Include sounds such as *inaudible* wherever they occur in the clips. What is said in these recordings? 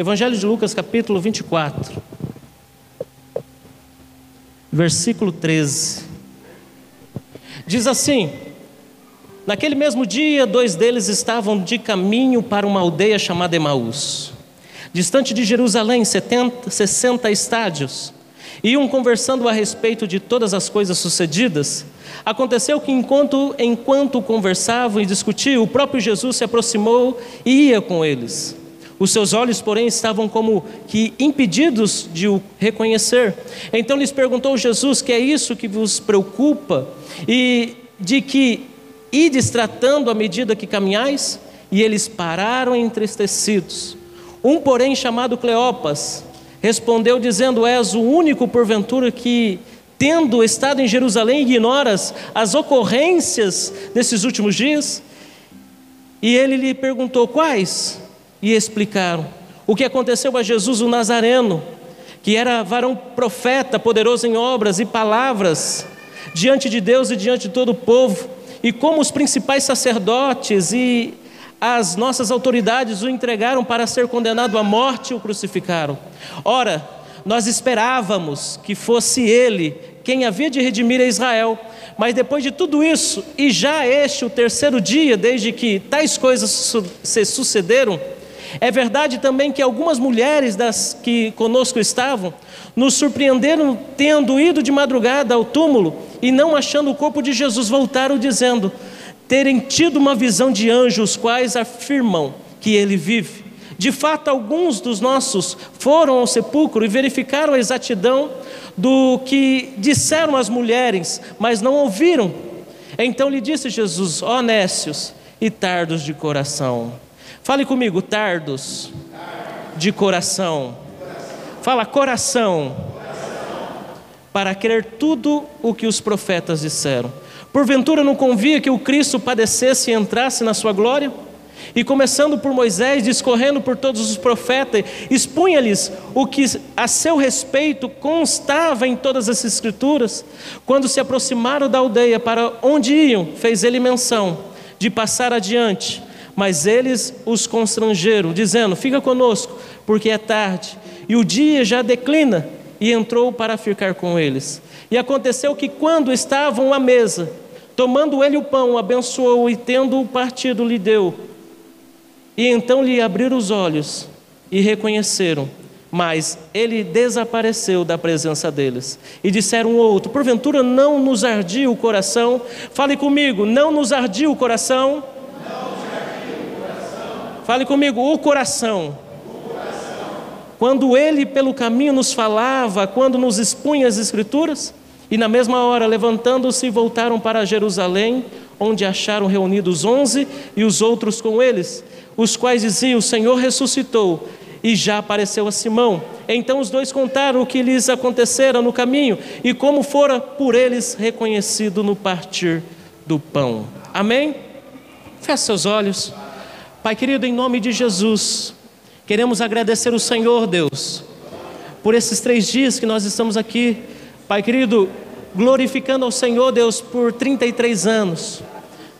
Evangelho de Lucas, capítulo 24, versículo 13. Diz assim: Naquele mesmo dia, dois deles estavam de caminho para uma aldeia chamada Emaús, distante de Jerusalém, 70, 60 estádios. Iam conversando a respeito de todas as coisas sucedidas. Aconteceu que, enquanto, enquanto conversavam e discutiam, o próprio Jesus se aproximou e ia com eles. Os seus olhos, porém, estavam como que impedidos de o reconhecer. Então lhes perguntou Jesus: Que é isso que vos preocupa? E de que ides tratando à medida que caminhais? E eles pararam entristecidos. Um, porém, chamado Cleopas, respondeu dizendo: És o único, porventura, que, tendo estado em Jerusalém, ignoras as ocorrências desses últimos dias? E ele lhe perguntou: Quais? E explicaram o que aconteceu a Jesus o Nazareno, que era varão profeta, poderoso em obras e palavras, diante de Deus e diante de todo o povo, e como os principais sacerdotes e as nossas autoridades o entregaram para ser condenado à morte e o crucificaram. Ora, nós esperávamos que fosse ele quem havia de redimir a Israel, mas depois de tudo isso, e já este o terceiro dia desde que tais coisas se sucederam, é verdade também que algumas mulheres das que conosco estavam nos surpreenderam tendo ido de madrugada ao túmulo e não achando o corpo de Jesus, voltaram dizendo: terem tido uma visão de anjos, quais afirmam que ele vive. De fato, alguns dos nossos foram ao sepulcro e verificaram a exatidão do que disseram as mulheres, mas não ouviram. Então lhe disse Jesus: Ó Nécios e tardos de coração. Fale comigo, tardos de coração. Fala, coração. Para crer tudo o que os profetas disseram. Porventura não convia que o Cristo padecesse e entrasse na sua glória? E começando por Moisés, discorrendo por todos os profetas, expunha-lhes o que a seu respeito constava em todas as escrituras. Quando se aproximaram da aldeia para onde iam, fez ele menção de passar adiante, mas eles os constrangeram, dizendo: Fica conosco, porque é tarde, e o dia já declina. E entrou para ficar com eles. E aconteceu que, quando estavam à mesa, tomando ele o pão, abençoou e, tendo o partido, lhe deu. E então lhe abriram os olhos e reconheceram, mas ele desapareceu da presença deles. E disseram um outro: Porventura não nos ardia o coração? Fale comigo, não nos ardia o coração? Não nos ardia o coração. Fale comigo, o coração. o coração. Quando ele pelo caminho nos falava, quando nos expunha as Escrituras? E na mesma hora, levantando-se, voltaram para Jerusalém, onde acharam reunidos onze e os outros com eles, os quais diziam: O Senhor ressuscitou e já apareceu a Simão. Então os dois contaram o que lhes acontecera no caminho e como fora por eles reconhecido no partir do pão. Amém? Feche seus olhos. Pai querido, em nome de Jesus, queremos agradecer o Senhor, Deus, por esses três dias que nós estamos aqui Pai querido, glorificando ao Senhor Deus por 33 anos.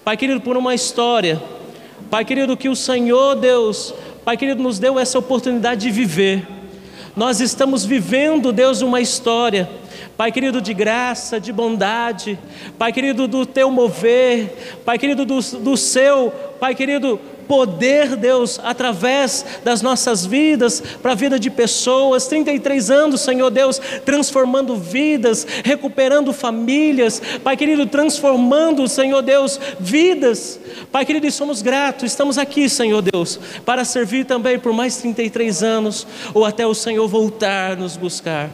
Pai querido, por uma história. Pai querido, que o Senhor Deus, Pai querido, nos deu essa oportunidade de viver. Nós estamos vivendo, Deus, uma história. Pai querido, de graça, de bondade, Pai querido, do teu mover, Pai querido, do, do seu, Pai querido, poder, Deus, através das nossas vidas, para a vida de pessoas. 33 anos, Senhor Deus, transformando vidas, recuperando famílias, Pai querido, transformando, Senhor Deus, vidas. Pai querido, e somos gratos, estamos aqui, Senhor Deus, para servir também por mais 33 anos, ou até o Senhor voltar nos buscar.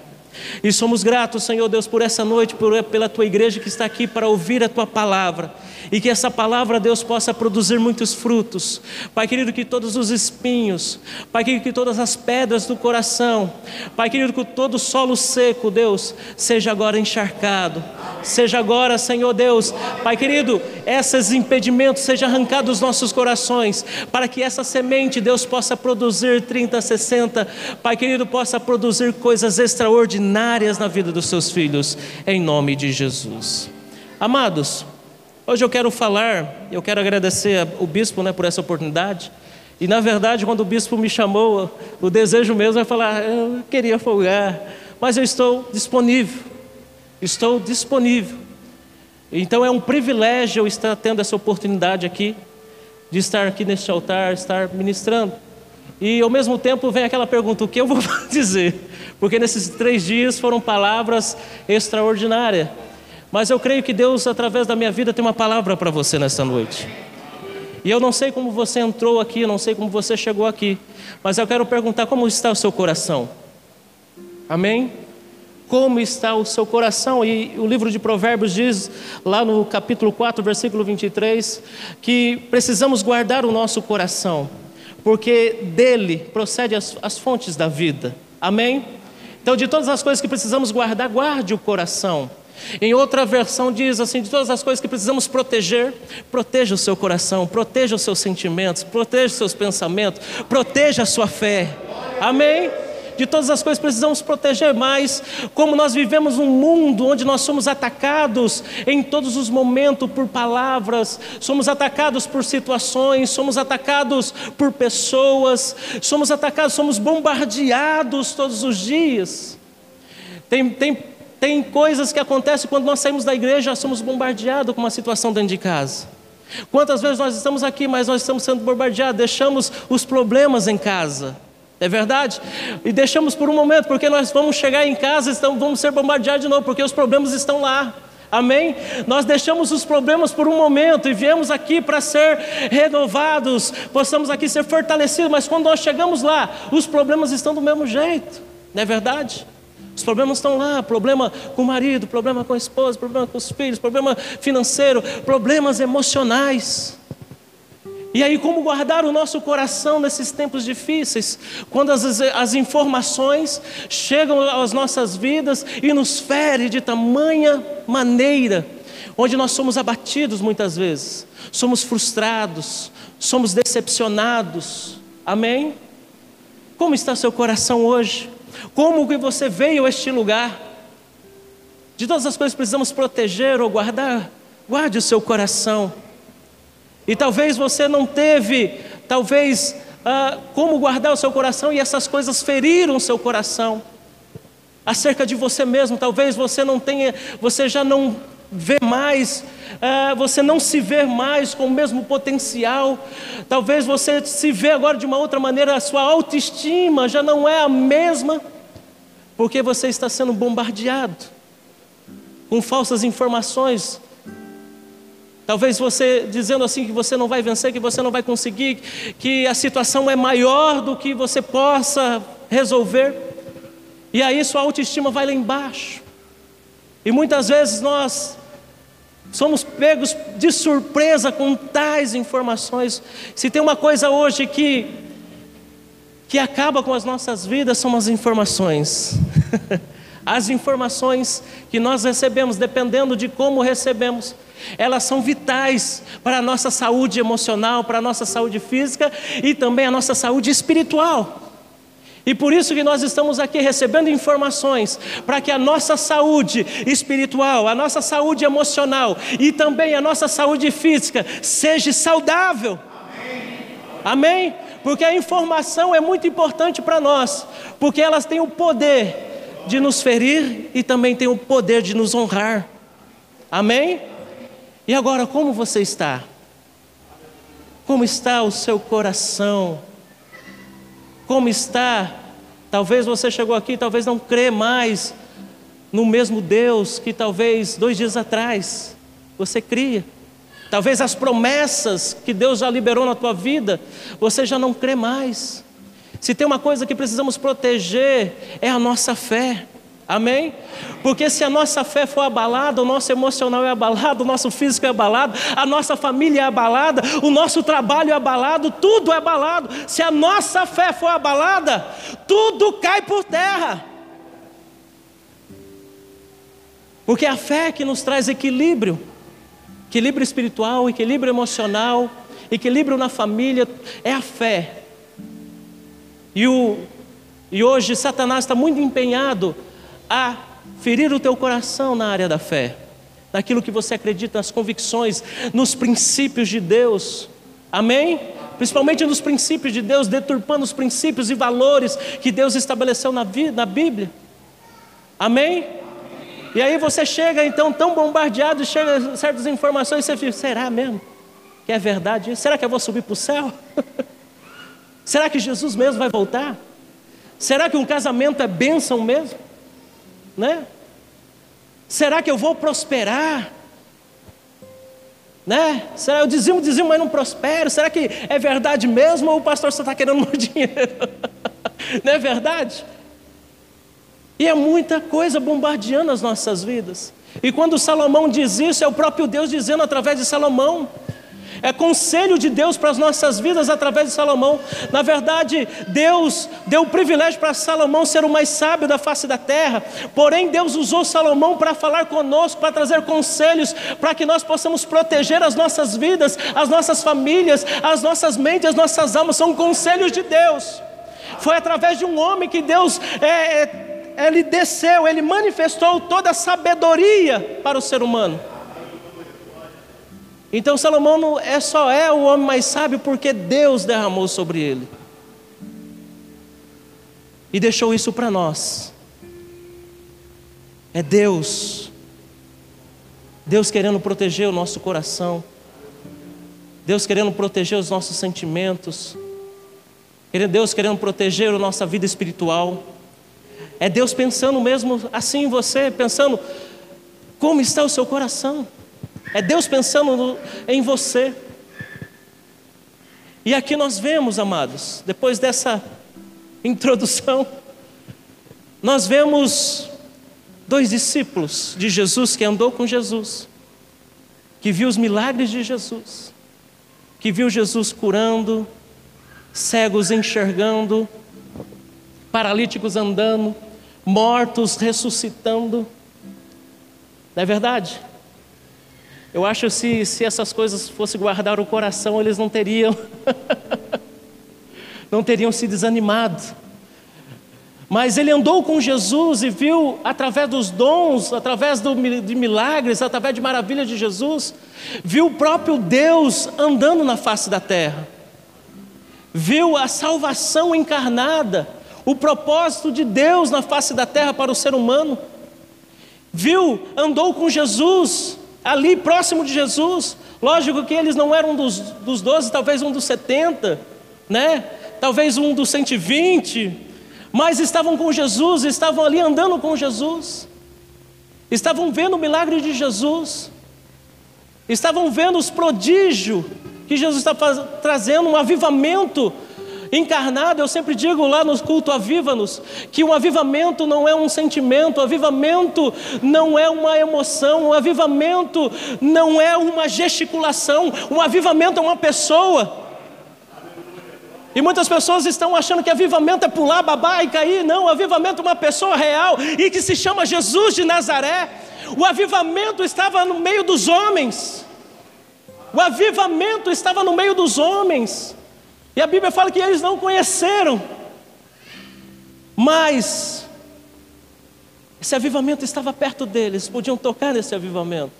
E somos gratos, Senhor Deus, por essa noite, por, pela tua igreja que está aqui para ouvir a tua palavra e que essa palavra, Deus, possa produzir muitos frutos. Pai querido, que todos os espinhos, Pai querido, que todas as pedras do coração, Pai querido, que todo solo seco, Deus, seja agora encharcado, seja agora, Senhor Deus, Pai querido, esses impedimentos sejam arrancados dos nossos corações, para que essa semente, Deus, possa produzir 30, 60, Pai querido, possa produzir coisas extraordinárias na vida dos seus filhos, em nome de Jesus. Amados, Hoje eu quero falar, eu quero agradecer o bispo né, por essa oportunidade. E na verdade, quando o bispo me chamou, o desejo mesmo é falar: eu queria folgar, mas eu estou disponível. Estou disponível. Então é um privilégio eu estar tendo essa oportunidade aqui, de estar aqui neste altar, estar ministrando. E ao mesmo tempo vem aquela pergunta: o que eu vou *laughs* dizer? Porque nesses três dias foram palavras extraordinárias. Mas eu creio que Deus, através da minha vida, tem uma palavra para você nessa noite. E eu não sei como você entrou aqui, não sei como você chegou aqui, mas eu quero perguntar como está o seu coração. Amém? Como está o seu coração? E o livro de Provérbios diz, lá no capítulo 4, versículo 23, que precisamos guardar o nosso coração, porque dele procede as, as fontes da vida. Amém? Então, de todas as coisas que precisamos guardar, guarde o coração. Em outra versão diz assim: de todas as coisas que precisamos proteger, proteja o seu coração, proteja os seus sentimentos, proteja os seus pensamentos, proteja a sua fé. Amém? De todas as coisas precisamos proteger mais, como nós vivemos um mundo onde nós somos atacados em todos os momentos por palavras, somos atacados por situações, somos atacados por pessoas, somos atacados, somos bombardeados todos os dias. Tem, tem tem coisas que acontecem quando nós saímos da igreja, já somos bombardeados com uma situação dentro de casa. Quantas vezes nós estamos aqui, mas nós estamos sendo bombardeados, deixamos os problemas em casa. É verdade? E deixamos por um momento, porque nós vamos chegar em casa e vamos ser bombardeados de novo, porque os problemas estão lá. Amém? Nós deixamos os problemas por um momento e viemos aqui para ser renovados, possamos aqui ser fortalecidos, mas quando nós chegamos lá, os problemas estão do mesmo jeito, não é verdade? Os problemas estão lá: problema com o marido, problema com a esposa, problema com os filhos, problema financeiro, problemas emocionais. E aí, como guardar o nosso coração nesses tempos difíceis, quando as, as informações chegam às nossas vidas e nos ferem de tamanha maneira, onde nós somos abatidos muitas vezes, somos frustrados, somos decepcionados. Amém? Como está seu coração hoje? Como que você veio a este lugar? De todas as coisas que precisamos proteger ou guardar, guarde o seu coração. E talvez você não teve, talvez, ah, como guardar o seu coração e essas coisas feriram o seu coração. Acerca de você mesmo, talvez você não tenha, você já não vê mais, ah, você não se vê mais com o mesmo potencial, talvez você se vê agora de uma outra maneira, a sua autoestima já não é a mesma. Porque você está sendo bombardeado com falsas informações. Talvez você dizendo assim que você não vai vencer, que você não vai conseguir, que a situação é maior do que você possa resolver. E aí sua autoestima vai lá embaixo. E muitas vezes nós somos pegos de surpresa com tais informações. Se tem uma coisa hoje que que acaba com as nossas vidas são as informações. *laughs* as informações que nós recebemos, dependendo de como recebemos, elas são vitais para a nossa saúde emocional, para a nossa saúde física e também a nossa saúde espiritual. E por isso que nós estamos aqui recebendo informações para que a nossa saúde espiritual, a nossa saúde emocional e também a nossa saúde física seja saudável. Amém? Amém? porque a informação é muito importante para nós, porque elas têm o poder de nos ferir e também têm o poder de nos honrar. Amém? E agora, como você está? Como está o seu coração? Como está? Talvez você chegou aqui, talvez não crê mais no mesmo Deus que talvez dois dias atrás você cria. Talvez as promessas que Deus já liberou na tua vida, você já não crê mais. Se tem uma coisa que precisamos proteger, é a nossa fé. Amém? Porque se a nossa fé for abalada, o nosso emocional é abalado, o nosso físico é abalado, a nossa família é abalada, o nosso trabalho é abalado, tudo é abalado. Se a nossa fé for abalada, tudo cai por terra. Porque a fé é que nos traz equilíbrio equilíbrio espiritual, equilíbrio emocional, equilíbrio na família, é a fé. E, o, e hoje Satanás está muito empenhado a ferir o teu coração na área da fé, naquilo que você acredita, nas convicções, nos princípios de Deus. Amém? principalmente nos princípios de Deus, deturpando os princípios e valores que Deus estabeleceu na, na Bíblia. Amém? E aí você chega então tão bombardeado, chega certas informações, você fica, será mesmo que é verdade? Será que eu vou subir para o céu? *laughs* será que Jesus mesmo vai voltar? Será que um casamento é bênção mesmo? Né? Será que eu vou prosperar? Né? Será eu dizimo, dizimo, mas não prospero? Será que é verdade mesmo ou o pastor só está querendo *laughs* meu dinheiro? não é verdade? E é muita coisa bombardeando as nossas vidas. E quando Salomão diz isso, é o próprio Deus dizendo através de Salomão. É conselho de Deus para as nossas vidas através de Salomão. Na verdade, Deus deu o privilégio para Salomão ser o mais sábio da face da terra. Porém, Deus usou Salomão para falar conosco, para trazer conselhos, para que nós possamos proteger as nossas vidas, as nossas famílias, as nossas mentes, as nossas almas. São conselhos de Deus. Foi através de um homem que Deus é, é, ele desceu, ele manifestou toda a sabedoria para o ser humano. Então Salomão não é só é o homem mais sábio porque Deus derramou sobre ele. E deixou isso para nós. É Deus. Deus querendo proteger o nosso coração. Deus querendo proteger os nossos sentimentos. Deus querendo proteger a nossa vida espiritual. É Deus pensando mesmo assim em você, pensando como está o seu coração. É Deus pensando no, em você. E aqui nós vemos, amados, depois dessa introdução, nós vemos dois discípulos de Jesus que andou com Jesus, que viu os milagres de Jesus, que viu Jesus curando, cegos enxergando, paralíticos andando, mortos ressuscitando. Não é verdade? Eu acho que se, se essas coisas fossem guardar o coração, eles não teriam, *laughs* não teriam se desanimado. Mas ele andou com Jesus e viu, através dos dons, através do, de milagres, através de maravilhas de Jesus, viu o próprio Deus andando na face da terra, viu a salvação encarnada, o propósito de Deus na face da terra para o ser humano, viu, andou com Jesus, ali próximo de Jesus. Lógico que eles não eram dos, dos 12, talvez um dos 70, né? talvez um dos 120, mas estavam com Jesus, estavam ali andando com Jesus, estavam vendo o milagre de Jesus, estavam vendo os prodígios que Jesus está trazendo, um avivamento encarnado, eu sempre digo lá no culto Aviva-nos, que o avivamento não é um sentimento, o avivamento não é uma emoção, o avivamento não é uma gesticulação, o avivamento é uma pessoa. E muitas pessoas estão achando que avivamento é pular, babar e cair. Não, avivamento é uma pessoa real e que se chama Jesus de Nazaré. O avivamento estava no meio dos homens. O avivamento estava no meio dos homens. E a Bíblia fala que eles não conheceram, mas esse avivamento estava perto deles, podiam tocar nesse avivamento.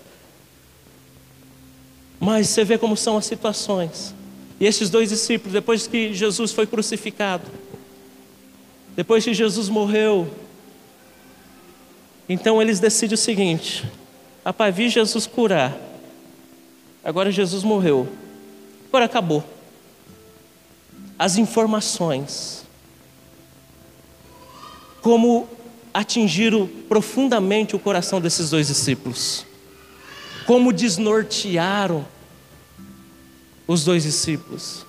Mas você vê como são as situações. E esses dois discípulos, depois que Jesus foi crucificado, depois que Jesus morreu, então eles decidem o seguinte: rapaz, vi Jesus curar, agora Jesus morreu, agora acabou as informações, como atingiram profundamente o coração desses dois discípulos, como desnortearam os dois discípulos.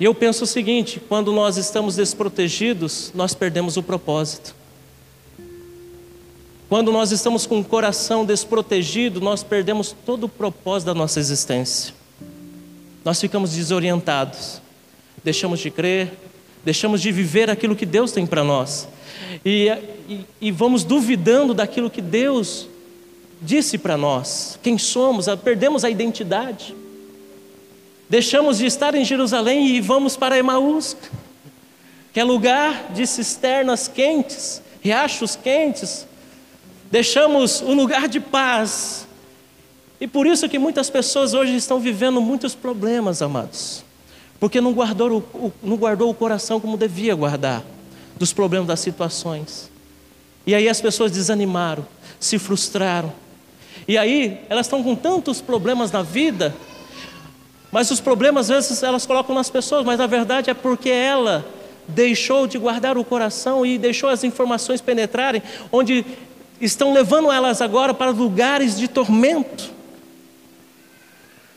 E eu penso o seguinte: quando nós estamos desprotegidos, nós perdemos o propósito. Quando nós estamos com o coração desprotegido, nós perdemos todo o propósito da nossa existência nós ficamos desorientados, deixamos de crer, deixamos de viver aquilo que Deus tem para nós, e, e, e vamos duvidando daquilo que Deus disse para nós, quem somos, perdemos a identidade, deixamos de estar em Jerusalém e vamos para Emaús, que é lugar de cisternas quentes, riachos quentes, deixamos o lugar de paz E por isso que muitas pessoas hoje estão vivendo muitos problemas, amados. Porque não guardou o, não guardou o coração como devia guardar dos problemas das situações. E aí as pessoas desanimaram, se frustraram. E aí elas estão com tantos problemas na vida, mas os problemas às vezes elas colocam nas pessoas, mas na verdade é porque ela deixou de guardar o coração e deixou as informações penetrarem, onde estão levando elas agora para lugares de tormento.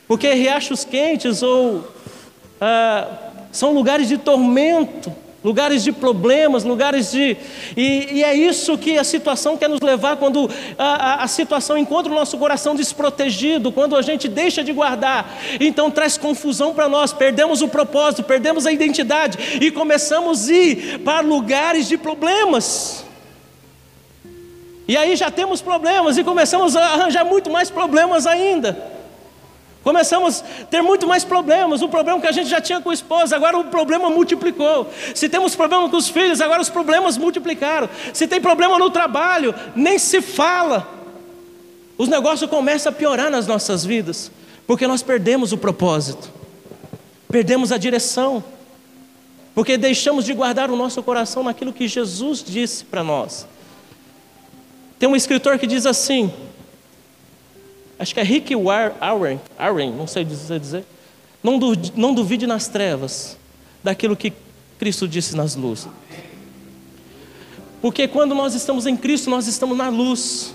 Porque riachos quentes ou ah, são lugares de tormento, lugares de problemas, lugares de. E, e, é isso que a situação quer nos levar quando a, a, a, situação encontra o nosso coração desprotegido, quando a gente deixa de guardar. Então traz confusão para nós, perdemos o propósito, perdemos a identidade e começamos a ir para lugares de problemas. E aí já temos problemas e começamos a arranjar muito mais problemas ainda. Começamos a ter muito mais problemas. O problema que a gente já tinha com a esposa, agora o problema multiplicou. Se temos problema com os filhos, agora os problemas multiplicaram. Se tem problema no trabalho, nem se fala. Os negócios começam a piorar nas nossas vidas, porque nós perdemos o propósito, perdemos a direção, porque deixamos de guardar o nosso coração naquilo que Jesus disse para nós. Tem um escritor que diz assim: acho que é Rick Warren, Warren não sei dizer, não não duvide nas trevas daquilo que Cristo disse nas luzes. Porque quando nós estamos em Cristo, nós estamos na luz.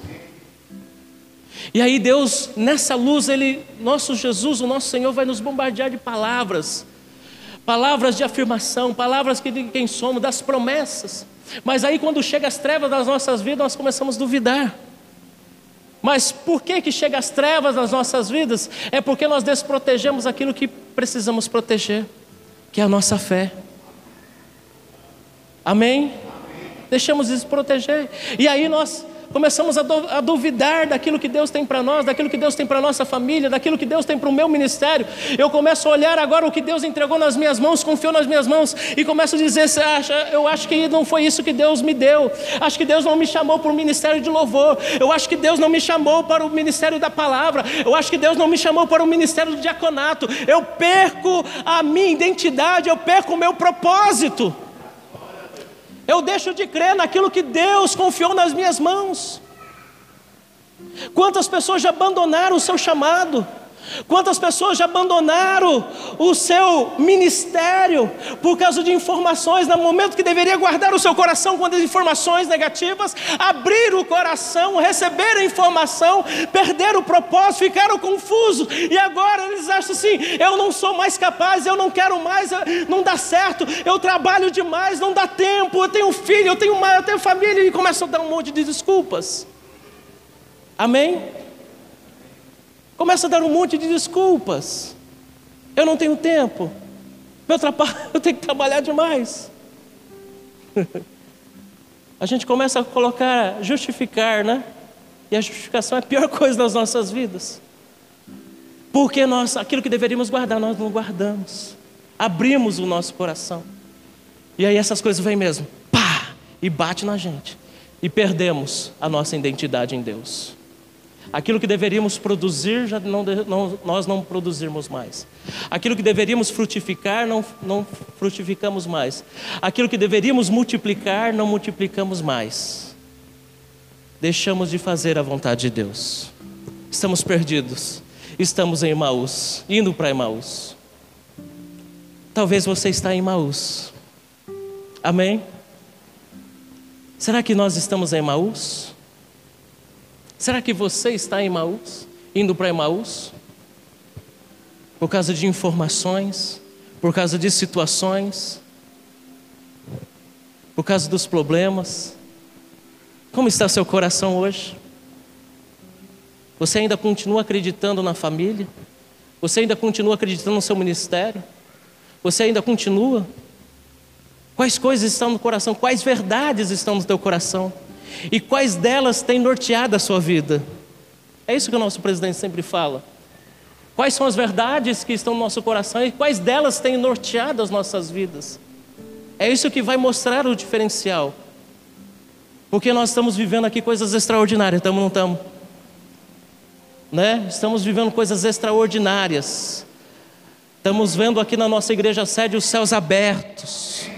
E aí Deus, nessa luz, Ele, nosso Jesus, o nosso Senhor, vai nos bombardear de palavras, palavras de afirmação, palavras que de quem somos, das promessas. Mas aí quando chega as trevas das nossas vidas, nós começamos a duvidar. Mas por que que chega as trevas nas nossas vidas? É porque nós desprotegemos aquilo que precisamos proteger, que é a nossa fé. Amém? Deixamos desproteger. E aí nós começamos a, duvidar daquilo que Deus tem para nós, daquilo que Deus tem para nossa família, daquilo que Deus tem para o meu ministério. Eu começo a olhar agora o que Deus entregou nas minhas mãos, confiou nas minhas mãos e começo a dizer: eu acho que não foi isso que Deus me deu. Acho que Deus não me chamou para o ministério de louvor. Eu acho que Deus não me chamou para o ministério da palavra. Eu acho que Deus não me chamou para o ministério do diaconato. Eu perco a minha identidade, eu perco o meu propósito. Eu deixo de crer naquilo que Deus confiou nas minhas mãos. Quantas pessoas já abandonaram o seu chamado? Quantas pessoas já abandonaram o seu ministério por causa de informações, no momento que deveria guardar o seu coração as informações negativas, abrir o coração, receber a informação, perder o propósito, ficaram confusos e agora eles acham assim: eu não sou mais capaz, eu não quero mais, não dá certo, eu trabalho demais, não dá tempo, eu tenho filho, eu tenho, eu tenho família e começam a dar um monte de desculpas. Amém? Começa a dar um monte de desculpas. Eu não tenho tempo. Meu trabalho, *laughs* eu tenho que trabalhar demais. *laughs* a gente começa a colocar, justificar, né? E a justificação é a pior *laughs* coisa das nossas vidas. Porque nós, aquilo que deveríamos guardar, nós não guardamos. Abrimos o nosso coração. E aí essas coisas vêm mesmo, pá, e bate na gente. E perdemos a nossa identidade em Deus. Aquilo que deveríamos produzir, já não, não, nós não produzimos mais. Aquilo que deveríamos frutificar, não, não frutificamos mais. Aquilo que deveríamos multiplicar, não multiplicamos mais. Deixamos de fazer a vontade de Deus. Estamos perdidos. Estamos em Emaús, indo para Emaús. Talvez você está em Emaús. Amém? Será que nós estamos em Emaús? Será que você está em Emaús? Indo para Emaús? Por causa de informações? Por causa de situações? Por causa dos problemas? Como está seu coração hoje? Você ainda continua acreditando na família? Você ainda continua acreditando no seu ministério? Você ainda continua? Quais coisas estão no coração? Quais verdades estão no teu coração? E quais delas têm norteado a sua vida? É isso que o nosso presidente sempre fala. Quais são as verdades que estão no nosso coração e quais delas têm norteado as nossas vidas? É isso que vai mostrar o diferencial. Porque nós estamos vivendo aqui coisas extraordinárias, estamos não estamos? né? Estamos vivendo coisas extraordinárias. Estamos vendo aqui na nossa igreja sede os céus abertos.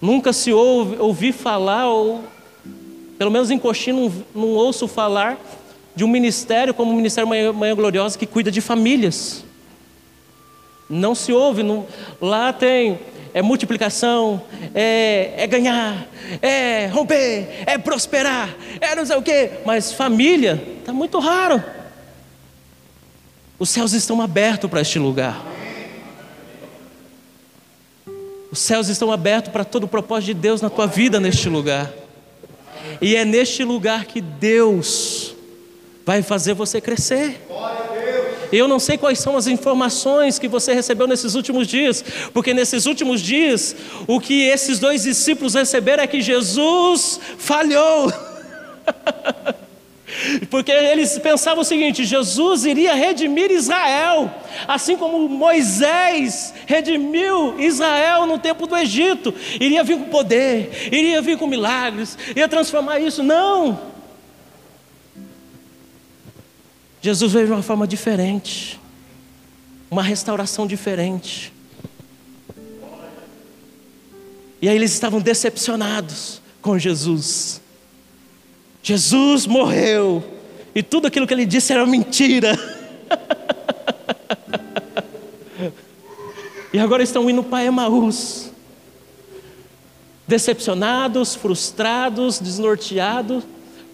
Nunca se ouve, ouvi falar, ou pelo menos em Coxim não, não ouço falar de um ministério como o Ministério Manhã, Manhã Gloriosa que cuida de famílias. Não se ouve, não, lá tem é multiplicação, é, é, ganhar, é romper, é prosperar, é não sei o quê, mas família está muito raro. Os céus estão abertos para este lugar. Os céus estão abertos para todo o propósito de Deus na tua vida neste lugar. E é neste lugar que Deus vai fazer você crescer. Eu não sei quais são as informações que você recebeu nesses últimos dias, porque nesses últimos dias, o que esses dois discípulos receberam é que Jesus falhou. *laughs* Porque eles pensavam o seguinte: Jesus iria redimir Israel, assim como Moisés redimiu Israel no tempo do Egito, iria vir com poder, iria vir com milagres, ia transformar isso. Não! Jesus veio de uma forma diferente, uma restauração diferente. E aí eles estavam decepcionados com Jesus. Jesus morreu, e tudo aquilo que ele disse era mentira. *laughs* e agora estão indo para Emaús, decepcionados, frustrados, desnorteados,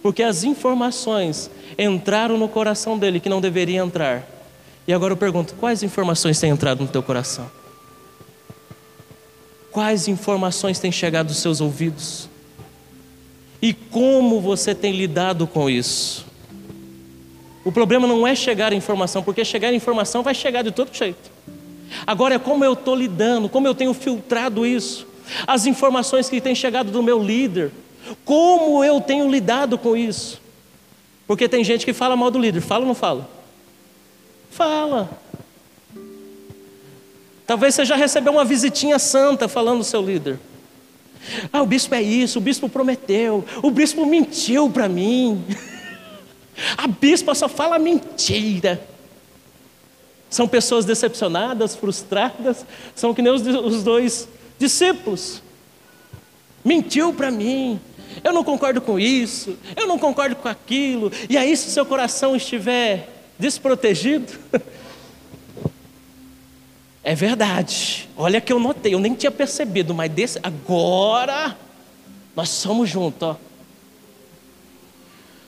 porque as informações entraram no coração dele que não deveria entrar. E agora eu pergunto: quais informações têm entrado no teu coração? Quais informações têm chegado aos seus ouvidos? E como você tem lidado com isso? O problema não é chegar a informação, porque chegar a informação vai chegar de todo jeito. Agora é como eu estou lidando, como eu tenho filtrado isso. As informações que têm chegado do meu líder, como eu tenho lidado com isso? Porque tem gente que fala mal do líder, fala ou não fala? Fala. Talvez você já recebeu uma visitinha santa falando do seu líder. Ah, o bispo é isso, o bispo prometeu, o bispo mentiu para mim. A bispa só fala mentira. São pessoas decepcionadas, frustradas, são que nem os, dois discípulos. Mentiu para mim, eu não concordo com isso, eu não concordo com aquilo, e aí, se seu coração estiver desprotegido, *laughs* é verdade, olha que eu notei, eu nem tinha percebido, mas desse, agora nós somos juntos, ó.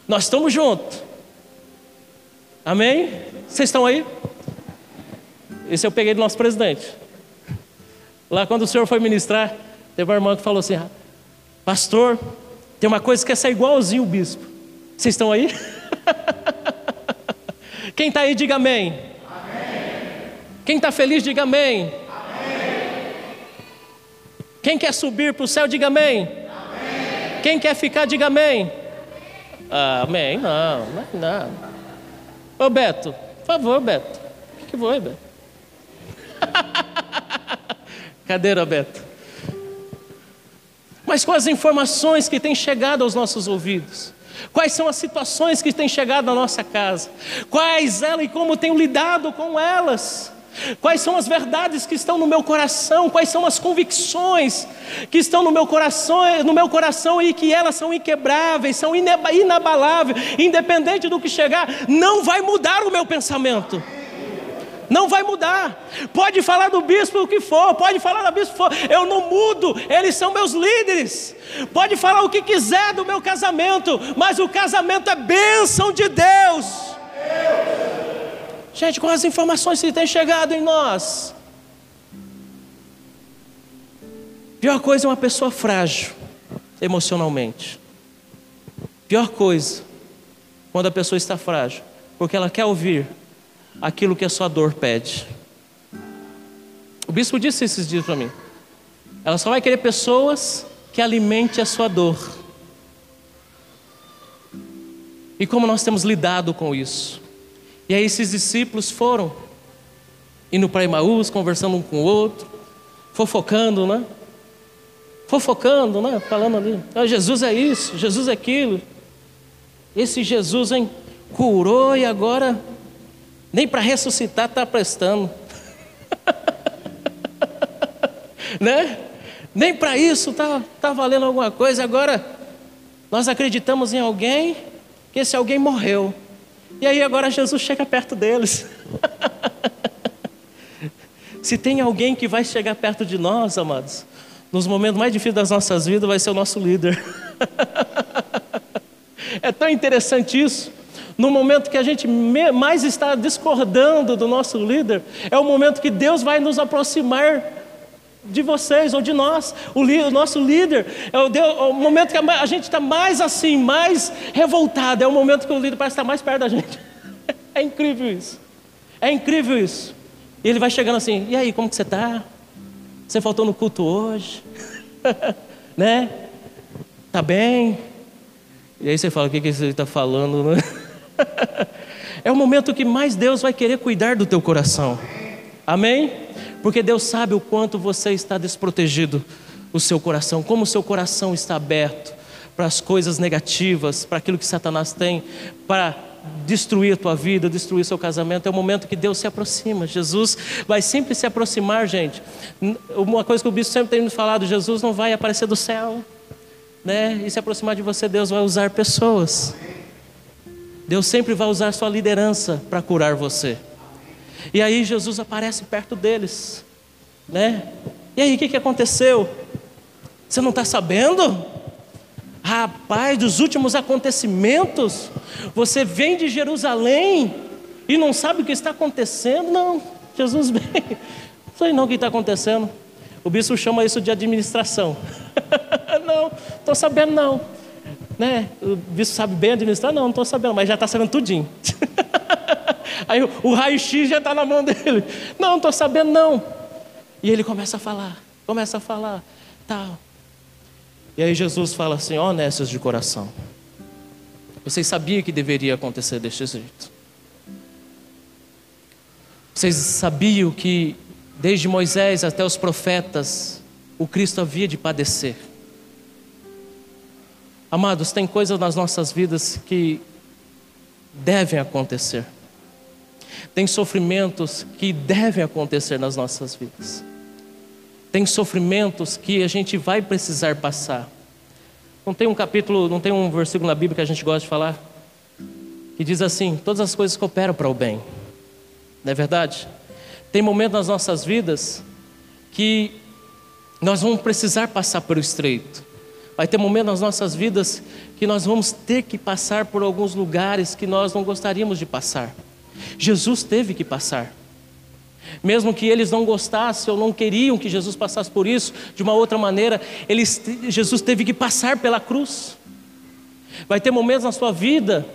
Nós estamos juntos, amém? Vocês estão aí? Esse eu peguei do nosso presidente. Lá quando o senhor foi ministrar, teve uma irmã que falou assim: Pastor, tem uma coisa que é ser igualzinho o bispo. Vocês estão aí? *laughs* Quem está aí, diga amém. Quem está feliz, diga amém. amém. Quem quer subir para o céu, diga amém. amém. Quem quer ficar, diga amém. Amém, não, não. Ô Beto, por favor, Beto. O que, foi, Beto? *laughs* Cadê, Beto? mas com as informações que têm chegado aos nossos ouvidos. Quais são as situações que têm chegado na nossa casa? Quais elas e como tenho lidado com elas? Quais são as verdades que estão no meu coração? Quais são as convicções que estão no meu coração, no meu coração e que elas são inquebráveis, são inabaláveis, independente do que chegar, não vai mudar o meu pensamento. Não vai mudar. Pode falar do bispo o que for, pode falar da bispo for. Eu não mudo, eles são meus líderes. Pode falar o que quiser do meu casamento, mas o casamento é bênção de Deus. Gente, com as informações que têm chegado em nós. Pior coisa é uma pessoa frágil emocionalmente. Pior coisa, quando a pessoa está frágil, porque ela quer ouvir aquilo que a sua dor pede. O bispo disse esses dias para mim. Ela só vai querer pessoas que alimente a sua dor. E como nós temos lidado com isso? E aí esses discípulos foram indo para Emaús, conversando um com o outro, fofocando, né? Fofocando, né? Falando ali, ah, Jesus é isso, Jesus é aquilo. Esse Jesus, hein? Curou e agora nem para ressuscitar está prestando. *laughs* né? Nem para isso está tá valendo alguma coisa. Agora, nós acreditamos em alguém, que esse alguém morreu. E aí agora Jesus chega perto deles. *laughs* Se tem alguém que vai chegar perto de nós, amados, nos momentos mais difíceis das nossas vidas, vai ser o nosso líder. *laughs* é tão interessante isso. No momento que a gente mais está discordando do nosso líder, é o momento que Deus vai nos aproximar de vocês ou de nós. O, o nosso líder é o, Deus, é o, momento que a, gente está mais assim, mais revoltado. É o momento que o líder parece estar mais perto da gente. *laughs* é incrível isso. É incrível isso. E ele vai chegando assim: e aí, como que você está? Você faltou no culto hoje? *laughs* né? Tá bem? E aí você fala: o que, que você está falando? Né? *laughs* é o momento que mais Deus vai querer cuidar do teu coração. Amém? Porque Deus sabe o quanto você está desprotegido, o seu coração, como o seu coração está aberto para as coisas negativas, para aquilo que Satanás tem, para destruir a tua vida, destruir seu casamento, é o momento que Deus se aproxima. Jesus vai sempre se aproximar, gente. Uma coisa que o bispo sempre tem me falado: Jesus não vai aparecer do céu, né? E se aproximar de você, Deus vai usar pessoas. Deus sempre vai usar sua liderança para curar você. E aí Jesus aparece perto deles, né? E aí o que, que aconteceu? Você não está sabendo? Rapaz, dos últimos acontecimentos, você vem de Jerusalém e não sabe o que está acontecendo? Não, Jesus *laughs* vem. Não sei não o que está acontecendo. O bispo chama isso de administração. *laughs* não, estou sabendo não. Né? O bispo sabe bem administrar? Não, não estou sabendo, mas já está sabendo tudinho. *laughs* Aí o, raio-x já está na mão dele. Não, não estou sabendo não. E ele começa a falar, começa a falar, tal. E aí Jesus fala assim: honestos de coração. Vocês sabiam que deveria acontecer deste jeito. Vocês sabiam que desde Moisés até os profetas o Cristo havia de padecer. Amados, tem coisas nas nossas vidas que devem acontecer. Tem sofrimentos que devem acontecer nas nossas vidas. Tem sofrimentos que a gente vai precisar passar. Não tem um capítulo, não tem um versículo na Bíblia que a gente gosta de falar? Que diz assim: todas as coisas cooperam para o bem. Não é verdade? Tem momentos nas nossas vidas que nós vamos precisar passar pelo estreito. Vai ter momentos nas nossas vidas que nós vamos ter que passar por alguns lugares que nós não gostaríamos de passar. Jesus teve que passar. Mesmo que eles não gostassem ou não queriam que Jesus passasse por isso, de uma outra maneira, eles, Jesus teve que passar pela cruz. Vai ter momentos na sua vida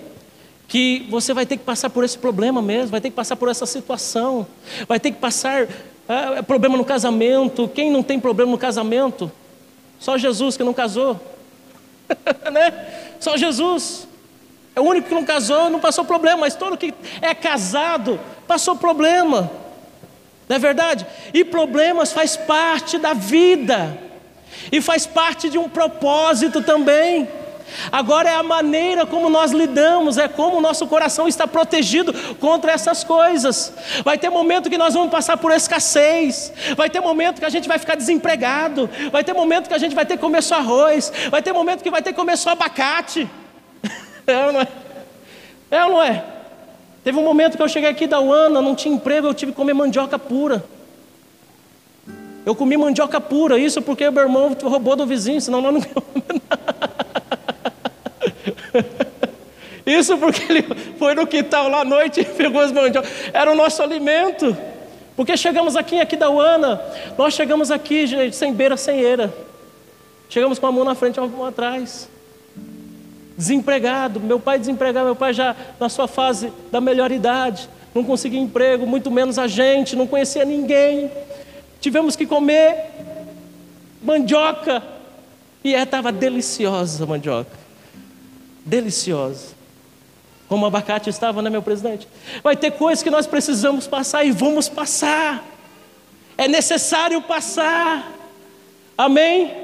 que você vai ter que passar por esse problema mesmo, vai ter que passar por essa situação, vai ter que passar ah, problema no casamento. Quem não tem problema no casamento? Só Jesus que não casou, *laughs* né? Só Jesus. É o único que não casou, não passou problema, mas todo que é casado passou problema. Não é verdade? E problemas faz parte da vida. E faz parte de um propósito também. Agora é a maneira como nós lidamos, é como o nosso coração está protegido contra essas coisas. Vai ter momento que nós vamos passar por escassez, vai ter momento que a gente vai ficar desempregado, vai ter momento que a gente vai ter que comer só arroz, vai ter momento que vai ter que comer só abacate. É ou não é? É ou não é? Teve um momento que eu cheguei aqui da UANA, não tinha emprego, eu tive que comer mandioca pura. Eu comi mandioca pura, isso porque o meu irmão roubou do vizinho, senão nós não *laughs* Isso porque ele foi no quintal lá à noite e pegou as mandiocas. Era o nosso alimento. Porque chegamos aqui, aqui da UANA, nós chegamos aqui, gente, sem beira, sem eira. Chegamos com a mão na frente e uma mão atrás desempregado, meu pai desempregado, meu pai já na sua fase da melhor idade, não conseguia emprego, muito menos a gente, não conhecia ninguém. Tivemos que comer mandioca e estava deliciosa a mandioca. Deliciosa. Como o abacate estava, né, meu presidente? Vai ter coisas que nós precisamos passar e vamos passar. É necessário passar. Amém?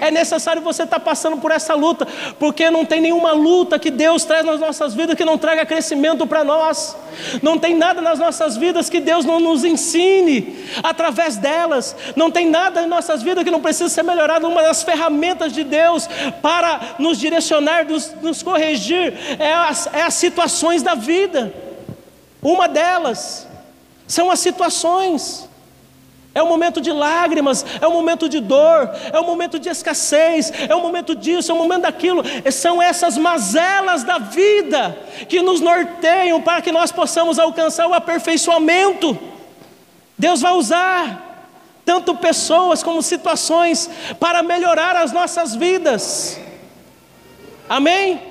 É necessário você estar passando por essa luta, porque não tem nenhuma luta que Deus traz nas nossas vidas que não traga crescimento para nós. Não tem nada nas nossas vidas que Deus não nos ensine através delas. Não tem nada em nossas vidas que não precisa ser melhorado. Uma das ferramentas de Deus para nos direcionar, nos, nos corrigir, é as, é as situações da vida. Uma delas são as situações. É um momento de lágrimas, é um momento de dor, é um momento de escassez, é um momento disso, é um momento daquilo. São essas mazelas da vida que nos norteiam para que nós possamos alcançar o aperfeiçoamento. Deus vai usar tanto pessoas como situações para melhorar as nossas vidas. Amém?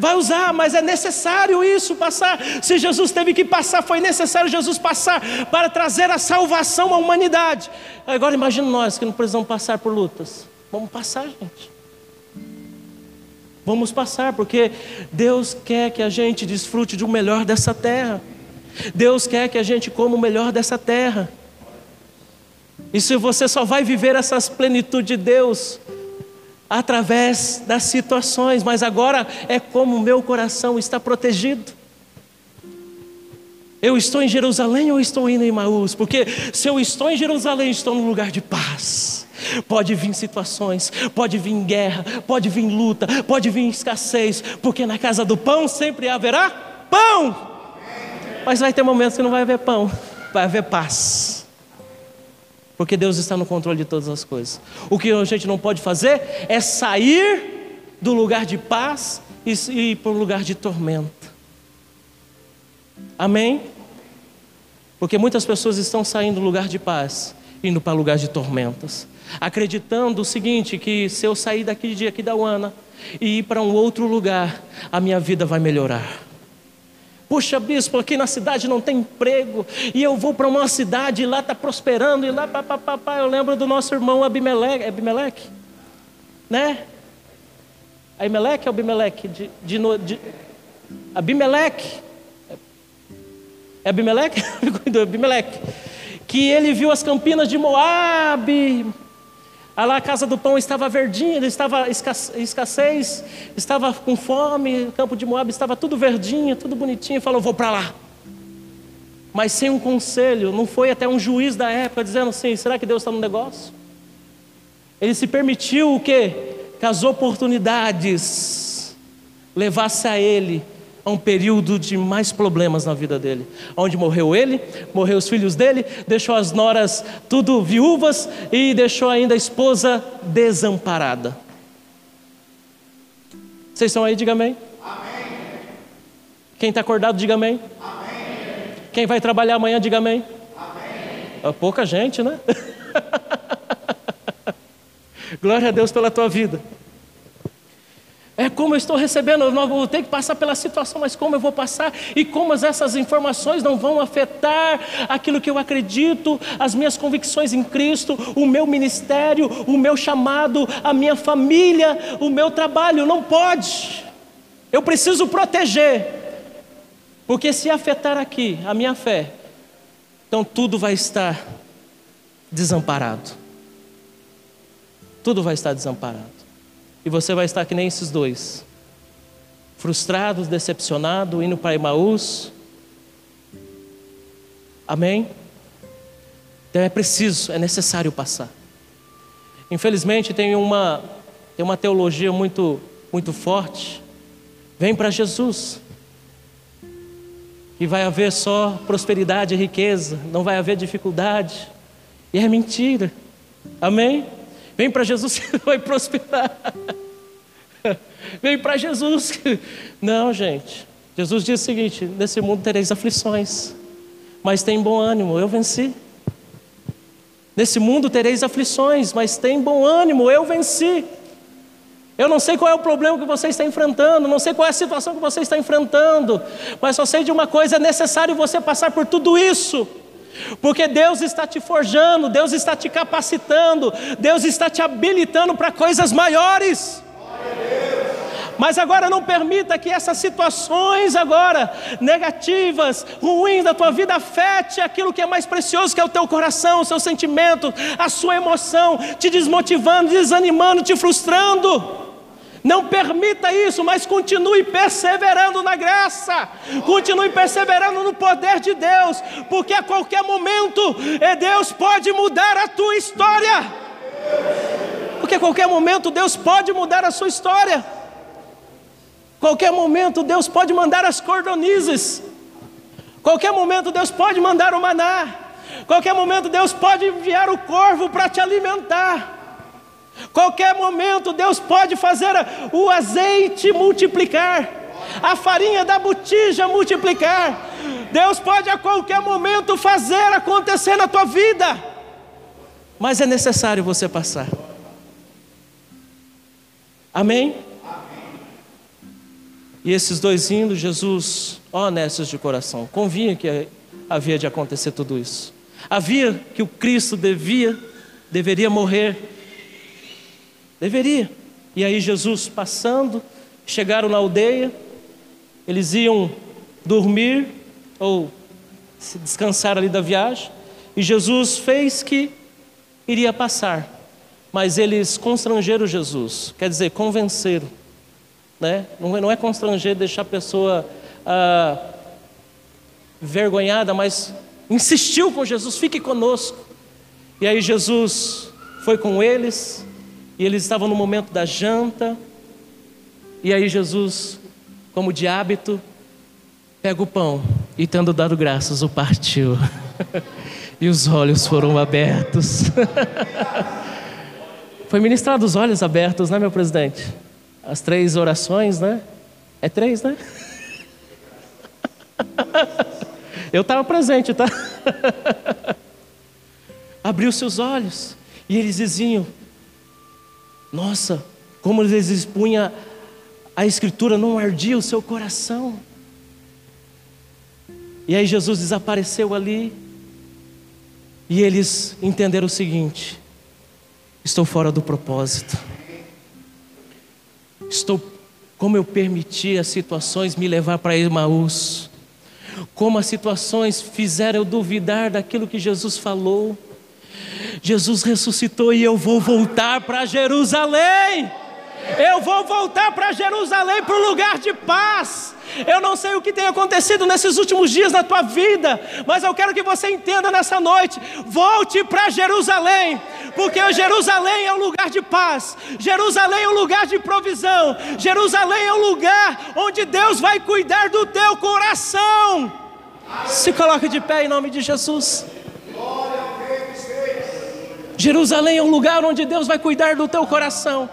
Vai usar, mas é necessário isso passar. Se Jesus teve que passar, foi necessário Jesus passar para trazer a salvação à humanidade. Agora imagine nós que não precisamos passar por lutas. Vamos passar, gente. Vamos passar, porque Deus quer que a gente desfrute de um melhor dessa terra. Deus quer que a gente coma o melhor dessa terra. E se você só vai viver essas plenitudes de Deus através das situações, mas agora é como o meu coração está protegido. Eu estou em Jerusalém ou estou indo em Maús? Porque se eu estou em Jerusalém, estou num lugar de paz. Pode vir situações, pode vir guerra, pode vir luta, pode vir escassez, porque na casa do pão sempre haverá pão. Mas vai ter momentos que não vai haver pão, vai haver paz porque Deus está no controle de todas as coisas. O que a gente não pode fazer é sair do lugar de paz e ir para o lugar de tormenta. Amém? Porque muitas pessoas estão saindo do lugar de paz, indo para lugar de tormentas, acreditando o seguinte: que se eu sair daqui de aqui da Uana e ir para um outro lugar, a minha vida vai melhorar. Puxa, bispo, aqui na cidade não tem emprego, e eu vou para uma cidade e lá está prosperando, e lá, papapá, eu lembro do nosso irmão Abimeleque, Abimeleque né? Abimeleque ou Abimeleque? De, de, de, Abimeleque. É Abimeleque? *laughs* Abimeleque. Que ele viu as campinas de Moabe, lá a casa do pão estava verdinha, estava escassez, estava com fome, o campo de Moab estava tudo verdinho, tudo bonitinho, falou: vou para lá. Mas sem um conselho, não foi até um juiz da época dizendo assim: será que Deus está no negócio? Ele se permitiu o quê? Que as oportunidades levassem a ele a um período de mais problemas na vida dele, onde morreu ele, morreu os filhos dele, deixou as noras tudo viúvas e deixou ainda a esposa desamparada. Vocês estão aí, diga amém. amém. Quem está acordado, diga amém. amém. Quem vai trabalhar amanhã, diga amém. amém. É pouca gente, né? *laughs* Glória a Deus pela tua vida. É como eu estou recebendo, eu vou ter que passar pela situação, mas como eu vou passar e como essas informações não vão afetar aquilo que eu acredito, as minhas convicções em Cristo, o meu ministério, o meu chamado, a minha família, o meu trabalho. Não pode. Eu preciso proteger, porque se afetar aqui a minha fé, então tudo vai estar desamparado. Tudo vai estar desamparado. E você vai estar que nem esses dois, frustrados, decepcionados, indo para Emaús. Amém? Então é preciso, é necessário passar. Infelizmente tem uma, tem uma teologia muito, muito forte. Vem para Jesus. E vai haver só prosperidade e riqueza, não vai haver dificuldade. E é mentira. Amém? Vem para Jesus *laughs* que vai prosperar. Vem para Jesus. Não, gente. Jesus diz o seguinte: nesse mundo tereis aflições, mas tem bom ânimo, eu venci. Nesse mundo tereis aflições, mas tem bom ânimo, eu venci. Eu não sei qual é o problema que você está enfrentando, não sei qual é a situação que você está enfrentando, mas só sei de uma coisa: é necessário você passar por tudo isso porque Deus está te forjando, Deus está te capacitando, Deus está te habilitando para coisas maiores. Mas agora não permita que essas situações agora negativas, ruins da tua vida afete aquilo que é mais precioso, que é o teu coração, o seu sentimento, a sua emoção, te desmotivando, desanimando, te frustrando. Não permita isso, mas continue perseverando na graça, continue perseverando no poder de Deus, porque a qualquer momento é, Deus pode mudar a tua história. Porque a qualquer momento Deus pode mudar a sua história. Qualquer momento Deus pode mandar as cordonizes. Qualquer momento Deus pode mandar o maná. Qualquer momento Deus pode enviar o corvo para te alimentar. Qualquer momento Deus pode fazer o azeite multiplicar, a farinha da botija multiplicar. Deus pode a qualquer momento fazer acontecer na tua vida, mas é necessário você passar. Amém? E esses dois indo, Jesus, honestos de coração, convinha que havia de acontecer tudo isso. Havia que o Cristo devia, deveria morrer. Deveria. E aí Jesus passando, chegaram na aldeia, eles iam dormir ou se descansar ali da viagem, e Jesus fez que iria passar, mas eles constrangeram Jesus, quer dizer, convenceram né? Não, é, é constranger deixar a pessoa ah, vergonhada, mas insistiu com Jesus, fique conosco. E aí Jesus foi com eles, e eles estavam no momento da janta, e aí Jesus, como de hábito, pega o pão e, tendo dado graças, o partiu. *laughs* e os olhos foram abertos. *laughs* Foi ministrado os olhos abertos, né, meu presidente? as três orações, né? É três, né? *laughs* Eu estava presente, tá? Abriu seus olhos e eles diziam: Nossa, como eles expunham a Escritura, não ardia o seu coração. E aí Jesus desapareceu ali e eles entenderam o seguinte: Estou fora do propósito. Estou como eu permiti as situações me levar para Emaús. Como as situações fizeram eu duvidar daquilo que Jesus falou. Jesus ressuscitou e eu vou voltar para Jerusalém. Eu vou voltar para Jerusalém, para o lugar de paz. Eu não sei o que tem acontecido nesses últimos dias na tua vida, mas eu quero que você entenda nessa noite: volte para Jerusalém, porque Jerusalém é um lugar de paz, Jerusalém é um lugar de provisão, Jerusalém é um lugar onde Deus vai cuidar do teu coração. Se coloque de pé em nome de Jesus. Jerusalém é um lugar onde Deus vai cuidar do teu coração.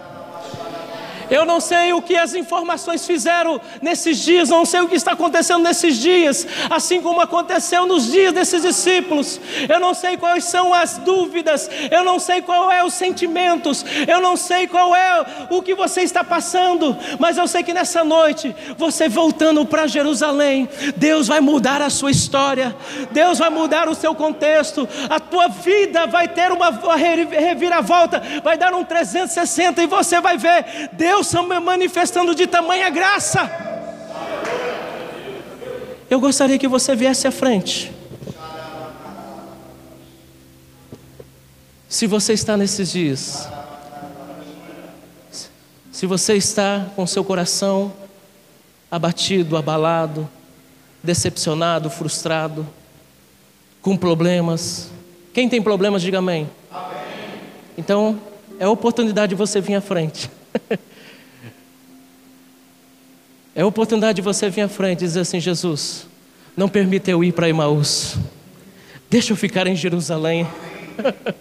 Eu não sei o que as informações fizeram nesses dias, não sei o que está acontecendo nesses dias, assim como aconteceu nos dias desses discípulos. Eu não sei quais são as dúvidas, eu não sei qual é os sentimentos, eu não sei qual é o que você está passando, mas eu sei que nessa noite, você voltando para Jerusalém, Deus vai mudar a sua história, Deus vai mudar o seu contexto, a tua vida vai ter uma reviravolta, vai dar um 360 e você vai ver Deus Deus manifestando de tamanha graça. Eu gostaria que você viesse à frente. Se você está nesses dias, se você está com seu coração abatido, abalado, decepcionado, frustrado, com problemas, quem tem problemas, diga amém. amém. Então, é a oportunidade de você vir à frente. *laughs* É a oportunidade de você vir à frente e dizer assim: Jesus, não permita eu ir para Emaús, deixa eu ficar em Jerusalém. *laughs*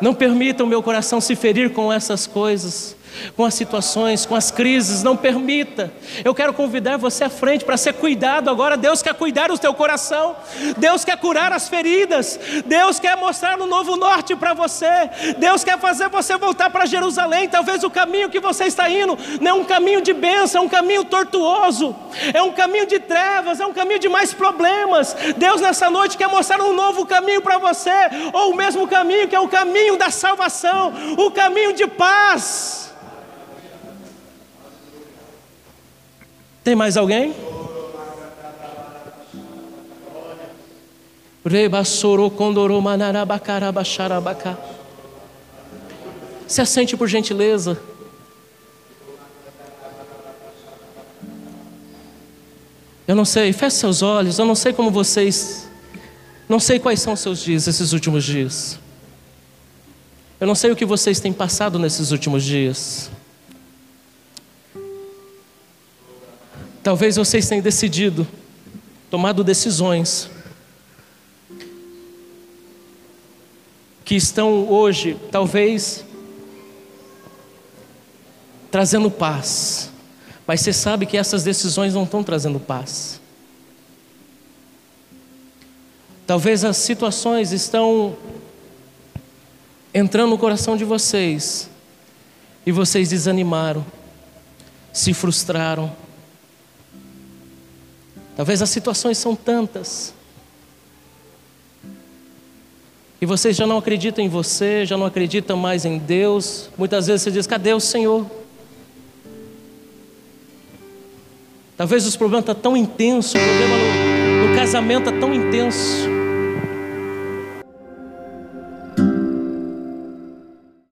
Não permita o meu coração se ferir com essas coisas com as situações, com as crises, não permita. Eu quero convidar você à frente para ser cuidado agora. Deus quer cuidar do teu coração, Deus quer curar as feridas, Deus quer mostrar um novo norte para você, Deus quer fazer você voltar para Jerusalém. Talvez o caminho que você está indo não é um caminho de bênção, é um caminho tortuoso, é um caminho de trevas, é um caminho de mais problemas. Deus nessa noite quer mostrar um novo caminho para você, ou o mesmo caminho que é o caminho da salvação, o caminho de paz. Tem mais alguém? Se assente por gentileza. Eu não sei, feche seus olhos, eu não sei como vocês, não sei quais são seus dias, esses últimos dias. Eu não sei o que vocês têm passado nesses últimos dias. Talvez vocês tenham decidido, tomado decisões, que estão hoje, talvez, trazendo paz, mas você sabe que essas decisões não estão trazendo paz. Talvez as situações estão entrando no coração de vocês e vocês desanimaram, se frustraram. Talvez as situações são tantas e vocês já não acreditam em você, já não acreditam mais em Deus. Muitas vezes você diz: cadê o Senhor? Talvez os problemas estão tão intensos, o problema no, no casamento está tão intenso.